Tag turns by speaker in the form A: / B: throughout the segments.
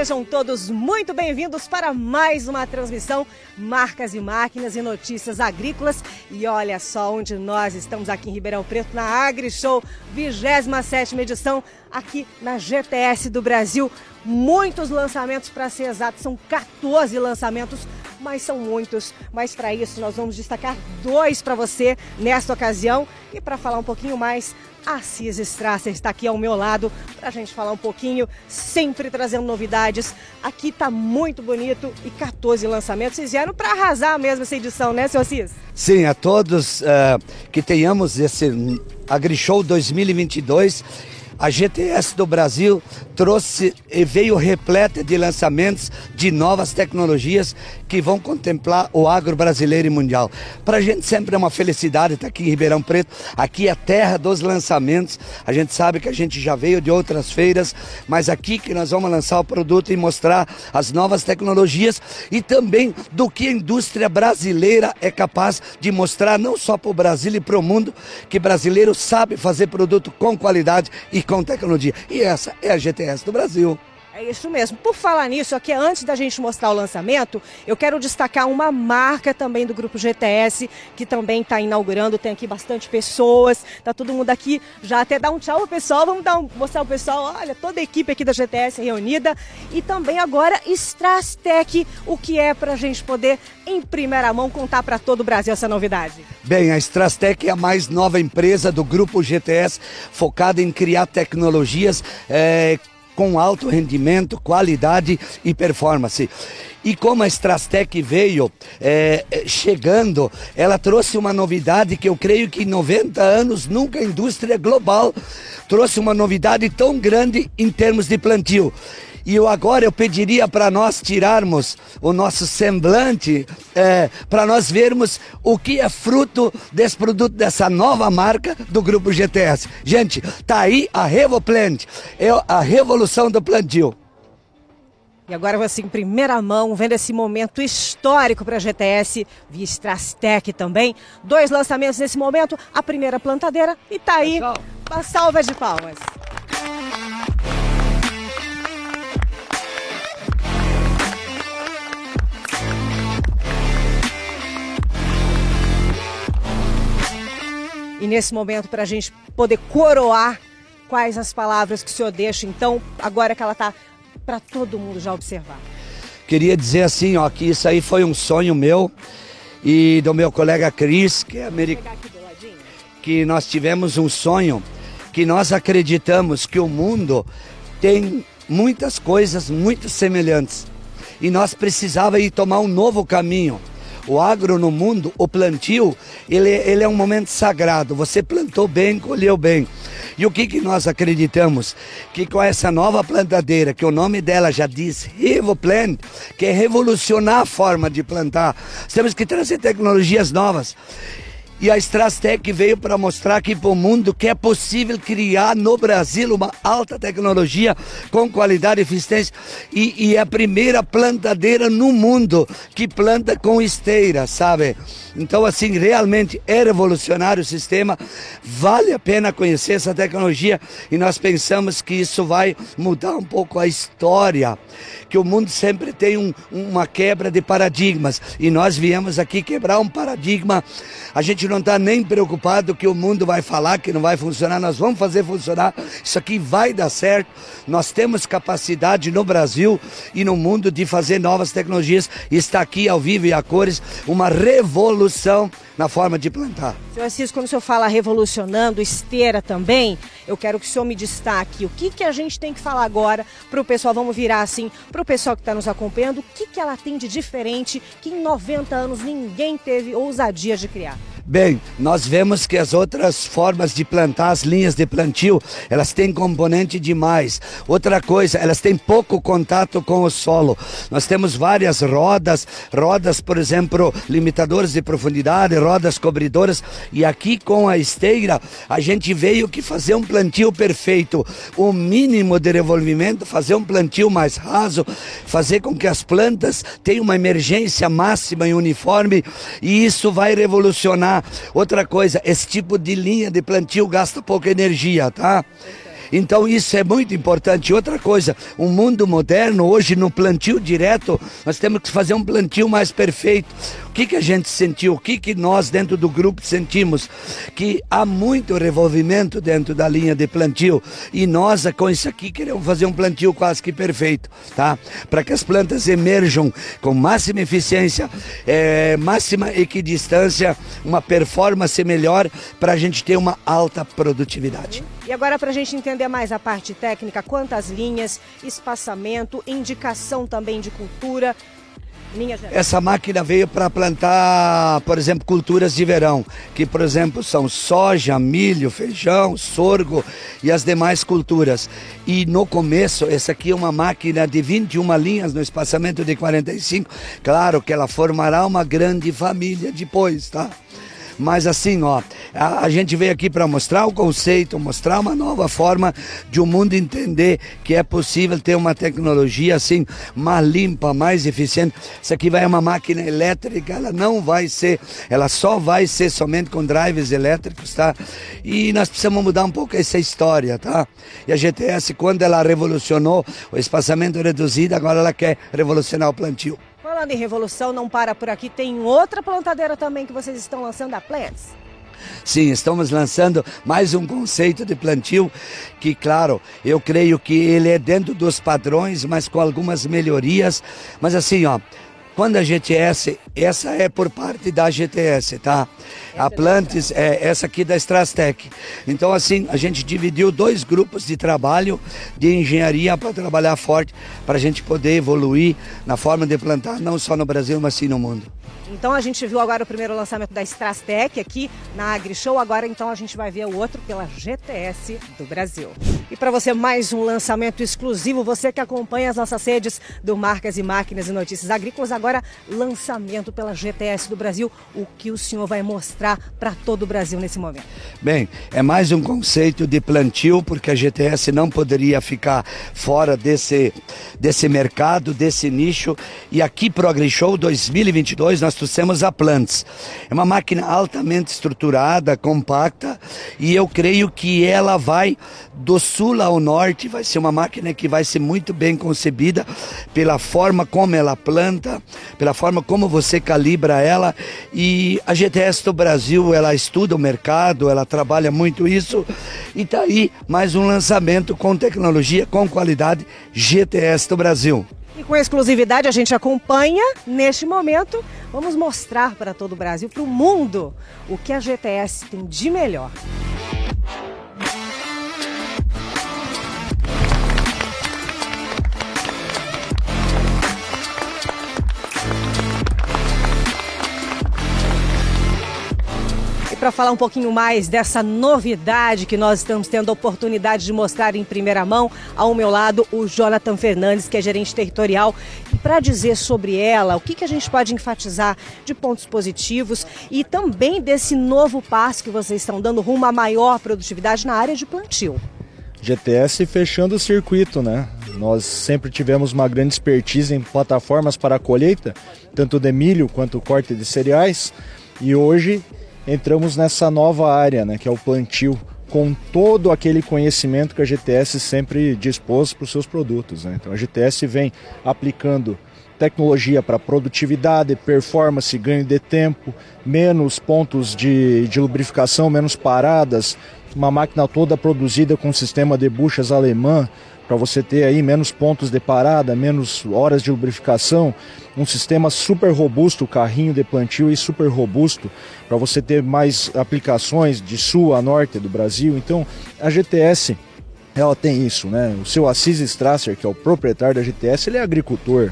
A: sejam todos muito bem-vindos para mais uma transmissão Marcas e Máquinas e Notícias Agrícolas. E olha só onde nós estamos aqui em Ribeirão Preto, na AgriShow, 27 edição, aqui na GTS do Brasil. Muitos lançamentos para ser exato, são 14 lançamentos mas são muitos. Mas para isso nós vamos destacar dois para você nesta ocasião. E para falar um pouquinho mais, a Assis Strasser está aqui ao meu lado para a gente falar um pouquinho, sempre trazendo novidades. Aqui está muito bonito e 14 lançamentos. Vocês vieram para arrasar mesmo essa edição, né, seu Assis?
B: Sim, a todos uh, que tenhamos esse AgriShow 2022 a GTS do Brasil trouxe e veio repleta de lançamentos de novas tecnologias que vão contemplar o agro brasileiro e mundial. Para a gente sempre é uma felicidade estar aqui em Ribeirão Preto. Aqui é a terra dos lançamentos. A gente sabe que a gente já veio de outras feiras, mas aqui que nós vamos lançar o produto e mostrar as novas tecnologias e também do que a indústria brasileira é capaz de mostrar não só para o Brasil e para o mundo, que brasileiro sabe fazer produto com qualidade e com tecnologia. E essa é a Do Brasil.
A: É isso mesmo. Por falar nisso, aqui antes da gente mostrar o lançamento, eu quero destacar uma marca também do grupo GTS, que também está inaugurando, tem aqui bastante pessoas, tá todo mundo aqui, já até dá um tchau pro pessoal, vamos dar um, mostrar o pessoal, olha, toda a equipe aqui da GTS reunida, e também agora Strastec, o que é para a gente poder, em primeira mão, contar para todo o Brasil essa novidade.
B: Bem, a Strastec é a mais nova empresa do grupo GTS, focada em criar tecnologias é, com alto rendimento, qualidade e performance. E como a Strastec veio é, chegando, ela trouxe uma novidade que eu creio que em 90 anos nunca a indústria global trouxe uma novidade tão grande em termos de plantio. E eu agora eu pediria para nós tirarmos o nosso semblante, é, para nós vermos o que é fruto desse produto, dessa nova marca do Grupo GTS. Gente, tá aí a RevoPlant, é a revolução do plantio.
A: E agora você em primeira mão, vendo esse momento histórico para a GTS, via Strastec também. Dois lançamentos nesse momento, a primeira plantadeira e tá aí, uma salva de palmas. Nesse momento, para a gente poder coroar quais as palavras que o senhor deixa, então, agora que ela está para todo mundo já observar.
B: Queria dizer assim, ó, que isso aí foi um sonho meu e do meu colega Cris, que é americano, que nós tivemos um sonho, que nós acreditamos que o mundo tem muitas coisas muito semelhantes e nós precisava ir tomar um novo caminho o agro no mundo, o plantio, ele, ele é um momento sagrado. Você plantou bem, colheu bem. E o que, que nós acreditamos? Que com essa nova plantadeira, que o nome dela já diz RevoPlant, que é revolucionar a forma de plantar, temos que trazer tecnologias novas. E a Strastec veio para mostrar aqui para o mundo que é possível criar no Brasil uma alta tecnologia com qualidade e eficiência. E, e é a primeira plantadeira no mundo que planta com esteira, sabe? Então, assim, realmente é revolucionário o sistema. Vale a pena conhecer essa tecnologia e nós pensamos que isso vai mudar um pouco a história. Que o mundo sempre tem um, uma quebra de paradigmas e nós viemos aqui quebrar um paradigma. A gente não está nem preocupado que o mundo vai falar que não vai funcionar, nós vamos fazer funcionar. Isso aqui vai dar certo. Nós temos capacidade no Brasil e no mundo de fazer novas tecnologias. Está aqui ao vivo e a cores uma revolução na forma de plantar.
A: Senhor Assis, quando o senhor fala revolucionando, esteira também, eu quero que o senhor me destaque o que, que a gente tem que falar agora para o pessoal, vamos virar assim, para o pessoal que está nos acompanhando, o que, que ela tem de diferente que em 90 anos ninguém teve ousadia de criar.
B: Bem, nós vemos que as outras formas de plantar, as linhas de plantio, elas têm componente demais. Outra coisa, elas têm pouco contato com o solo. Nós temos várias rodas, rodas, por exemplo, limitadores de profundidade, rodas cobridoras, e aqui com a esteira, a gente veio que fazer um plantio perfeito, o mínimo de revolvimento, fazer um plantio mais raso, fazer com que as plantas tenham uma emergência máxima e uniforme, e isso vai revolucionar Outra coisa, esse tipo de linha de plantio gasta pouca energia, tá? Então isso é muito importante. Outra coisa, o mundo moderno hoje no plantio direto, nós temos que fazer um plantio mais perfeito. O que, que a gente sentiu? O que, que nós dentro do grupo sentimos? Que há muito revolvimento dentro da linha de plantio e nós com isso aqui queremos fazer um plantio quase que perfeito, tá? Para que as plantas emerjam com máxima eficiência, é, máxima equidistância, uma performance melhor para a gente ter uma alta produtividade.
A: E agora para a gente entender mais a parte técnica, quantas linhas, espaçamento, indicação também de cultura,
B: essa máquina veio para plantar, por exemplo, culturas de verão, que, por exemplo, são soja, milho, feijão, sorgo e as demais culturas. E no começo, essa aqui é uma máquina de 21 linhas no espaçamento de 45. Claro que ela formará uma grande família depois, tá? Mas assim, ó, a, a gente veio aqui para mostrar o conceito, mostrar uma nova forma de o mundo entender que é possível ter uma tecnologia assim mais limpa, mais eficiente. Isso aqui vai uma máquina elétrica, ela não vai ser, ela só vai ser somente com drives elétricos, tá? E nós precisamos mudar um pouco essa história, tá? E a GTS, quando ela revolucionou o espaçamento reduzido, agora ela quer revolucionar o plantio.
A: Falando em revolução, não para por aqui, tem outra plantadeira também que vocês estão lançando, a Plants.
B: Sim, estamos lançando mais um conceito de plantio que, claro, eu creio que ele é dentro dos padrões, mas com algumas melhorias. Mas assim, ó, quando a GTS, essa é por parte da GTS, tá? A é Plantes é essa aqui da Strastec. Então, assim, a gente dividiu dois grupos de trabalho de engenharia para trabalhar forte, para a gente poder evoluir na forma de plantar, não só no Brasil, mas sim no mundo.
A: Então a gente viu agora o primeiro lançamento da Strastec aqui na AgriShow, agora então a gente vai ver o outro pela GTS do Brasil. E para você mais um lançamento exclusivo, você que acompanha as nossas redes do Marcas e Máquinas e Notícias Agrícolas, agora lançamento pela GTS do Brasil, o que o senhor vai mostrar para todo o Brasil nesse momento?
B: Bem, é mais um conceito de plantio, porque a GTS não poderia ficar fora desse, desse mercado, desse nicho. E aqui para o AgriShow 2022 nós trouxemos a Plants. É uma máquina altamente estruturada, compacta, e eu creio que ela vai do sul ao norte, vai ser uma máquina que vai ser muito bem concebida pela forma como ela planta, pela forma como você calibra ela. E a GTS do Brasil, ela estuda o mercado, ela trabalha muito isso. E tá aí mais um lançamento com tecnologia, com qualidade GTS do Brasil.
A: E com exclusividade a gente acompanha neste momento. Vamos mostrar para todo o Brasil, para o mundo, o que a GTS tem de melhor. Para falar um pouquinho mais dessa novidade que nós estamos tendo a oportunidade de mostrar em primeira mão, ao meu lado o Jonathan Fernandes, que é gerente territorial, e para dizer sobre ela, o que, que a gente pode enfatizar de pontos positivos e também desse novo passo que vocês estão dando rumo a maior produtividade na área de plantio.
C: GTS fechando o circuito, né? Nós sempre tivemos uma grande expertise em plataformas para colheita, tanto de milho quanto corte de cereais, e hoje entramos nessa nova área, né, que é o plantio, com todo aquele conhecimento que a GTS sempre dispôs para os seus produtos. Né? Então a GTS vem aplicando tecnologia para produtividade, performance, ganho de tempo, menos pontos de, de lubrificação, menos paradas, uma máquina toda produzida com sistema de buchas alemã, para você ter aí menos pontos de parada, menos horas de lubrificação, um sistema super robusto, carrinho de plantio e super robusto, para você ter mais aplicações de sul a norte do Brasil. Então, a GTS ela tem isso, né? O seu Assis Strasser, que é o proprietário da GTS, ele é agricultor.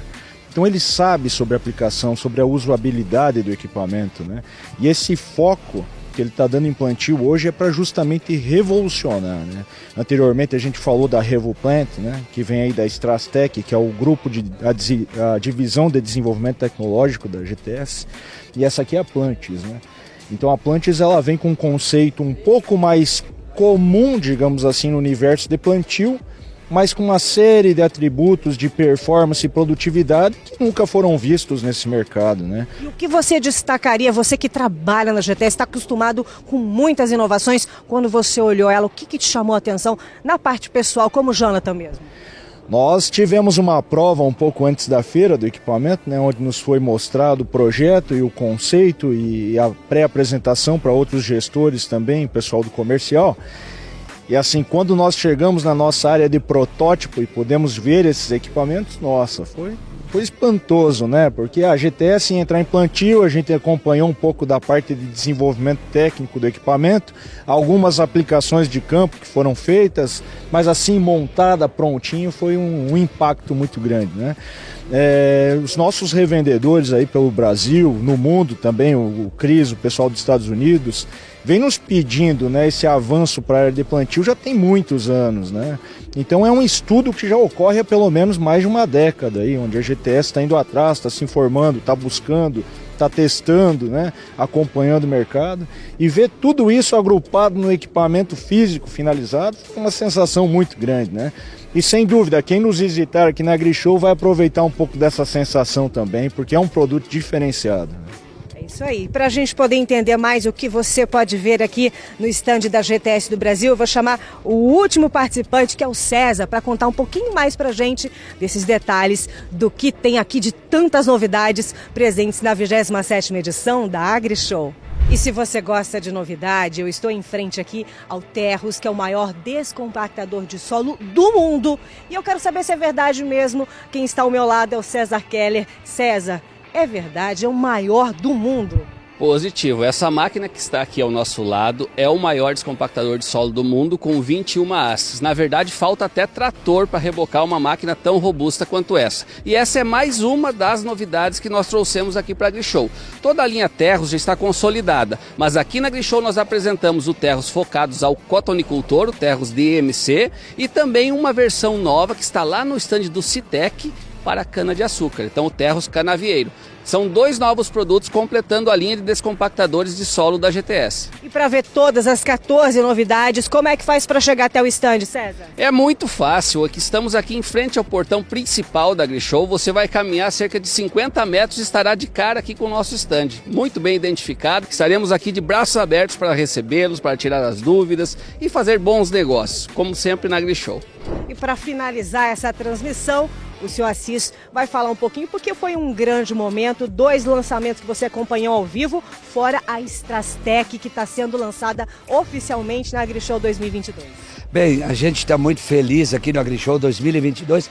C: Então ele sabe sobre a aplicação, sobre a usabilidade do equipamento, né? E esse foco que ele está dando em plantio hoje é para justamente revolucionar. Né? Anteriormente a gente falou da Revoplant, né? que vem aí da Strastec, que é o grupo de a, a, divisão de desenvolvimento tecnológico da GTS, e essa aqui é a Plantis. Né? Então a Plantis ela vem com um conceito um pouco mais comum, digamos assim, no universo de plantio, mas com uma série de atributos de performance e produtividade que nunca foram vistos nesse mercado. Né?
A: E o que você destacaria, você que trabalha na GTS, está acostumado com muitas inovações, quando você olhou ela, o que, que te chamou a atenção na parte pessoal, como Jonathan mesmo?
C: Nós tivemos uma prova um pouco antes da feira do equipamento, né, onde nos foi mostrado o projeto e o conceito e a pré-apresentação para outros gestores também, pessoal do comercial. E assim, quando nós chegamos na nossa área de protótipo e podemos ver esses equipamentos, nossa, foi, foi espantoso, né? Porque a GTS ia entrar em plantio, a gente acompanhou um pouco da parte de desenvolvimento técnico do equipamento, algumas aplicações de campo que foram feitas, mas assim, montada, prontinho, foi um, um impacto muito grande, né? É, os nossos revendedores aí pelo Brasil, no mundo também, o, o Cris, o pessoal dos Estados Unidos, vem nos pedindo né, esse avanço para a área de plantio já tem muitos anos. Né? Então é um estudo que já ocorre há pelo menos mais de uma década, aí, onde a GTS está indo atrás, está se informando, está buscando, está testando, né, acompanhando o mercado. E ver tudo isso agrupado no equipamento físico finalizado foi uma sensação muito grande. Né? E sem dúvida, quem nos visitar aqui na Grishow vai aproveitar um pouco dessa sensação também, porque é um produto diferenciado.
A: É isso aí. Para a gente poder entender mais o que você pode ver aqui no estande da GTS do Brasil, eu vou chamar o último participante, que é o César, para contar um pouquinho mais para a gente desses detalhes do que tem aqui de tantas novidades presentes na 27ª edição da AgriShow. E se você gosta de novidade, eu estou em frente aqui ao Terros, que é o maior descompactador de solo do mundo. E eu quero saber se é verdade mesmo. Quem está ao meu lado é o César Keller. César, é verdade, é o maior do mundo.
D: Positivo. Essa máquina que está aqui ao nosso lado é o maior descompactador de solo do mundo com 21 hastes. Na verdade, falta até trator para rebocar uma máquina tão robusta quanto essa. E essa é mais uma das novidades que nós trouxemos aqui para a Grishow. Toda a linha Terros já está consolidada, mas aqui na Grishow nós apresentamos o Terros focados ao cotonicultor, o Terros DMC, e também uma versão nova que está lá no estande do Citec para cana-de-açúcar. Então, o Terros Canavieiro. São dois novos produtos completando a linha de descompactadores de solo da GTS.
A: E para ver todas as 14 novidades, como é que faz para chegar até o stand, César?
D: É muito fácil. Aqui estamos aqui em frente ao portão principal da AgriShow. Você vai caminhar cerca de 50 metros e estará de cara aqui com o nosso stand. Muito bem identificado. Estaremos aqui de braços abertos para recebê-los, para tirar as dúvidas e fazer bons negócios, como sempre na AgriShow.
A: E para finalizar essa transmissão, o senhor Assis vai falar um pouquinho, porque foi um grande momento, dois lançamentos que você acompanhou ao vivo, fora a Strastec, que está sendo lançada oficialmente na AgriShow 2022.
B: Bem, a gente está muito feliz aqui no AgriShow 2022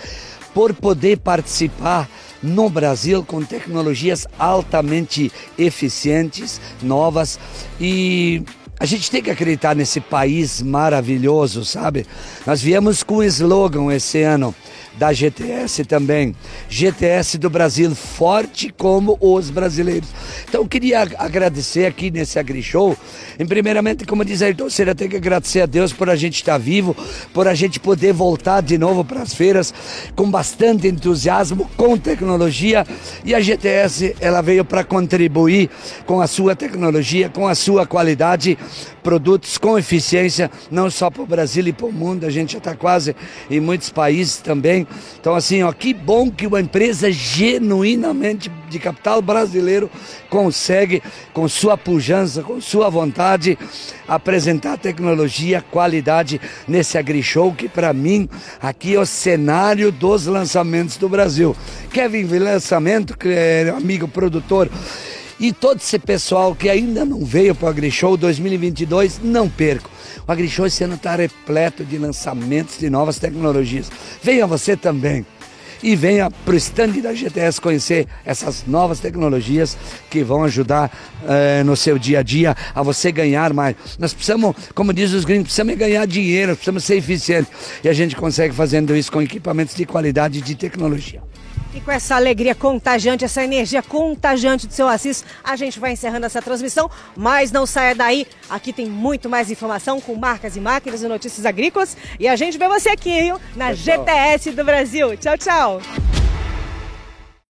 B: por poder participar no Brasil com tecnologias altamente eficientes, novas e a gente tem que acreditar nesse país maravilhoso, sabe? Nós viemos com um slogan esse ano da GTS também. GTS do Brasil, forte como os brasileiros. Então eu queria agradecer aqui nesse AgriShow. Em primeiramente, como diz a torcida, tem que agradecer a Deus por a gente estar vivo, por a gente poder voltar de novo para as feiras com bastante entusiasmo, com tecnologia. E a GTS, ela veio para contribuir com a sua tecnologia, com a sua qualidade, produtos com eficiência, não só para o Brasil e para o mundo. A gente já está quase em muitos países também. Então, assim, ó, que bom que uma empresa genuinamente de capital brasileiro consegue, com sua pujança, com sua vontade, apresentar tecnologia, qualidade nesse AgriShow, que para mim aqui é o cenário dos lançamentos do Brasil. Kevin Lançamento, é amigo produtor, e todo esse pessoal que ainda não veio para o AgriShow 2022, não perco. O AgriShow esse ano está repleto de lançamentos de novas tecnologias. Venha você também e venha para o stand da GTS conhecer essas novas tecnologias que vão ajudar eh, no seu dia a dia a você ganhar mais. Nós precisamos, como diz os gringos, precisamos ganhar dinheiro, precisamos ser eficientes. E a gente consegue fazendo isso com equipamentos de qualidade e de tecnologia.
A: E com essa alegria contagiante, essa energia contagiante do seu Assis, a gente vai encerrando essa transmissão, mas não saia daí. Aqui tem muito mais informação com marcas e máquinas e notícias agrícolas. E a gente vê você aqui, viu? Na GTS do Brasil. Tchau, tchau.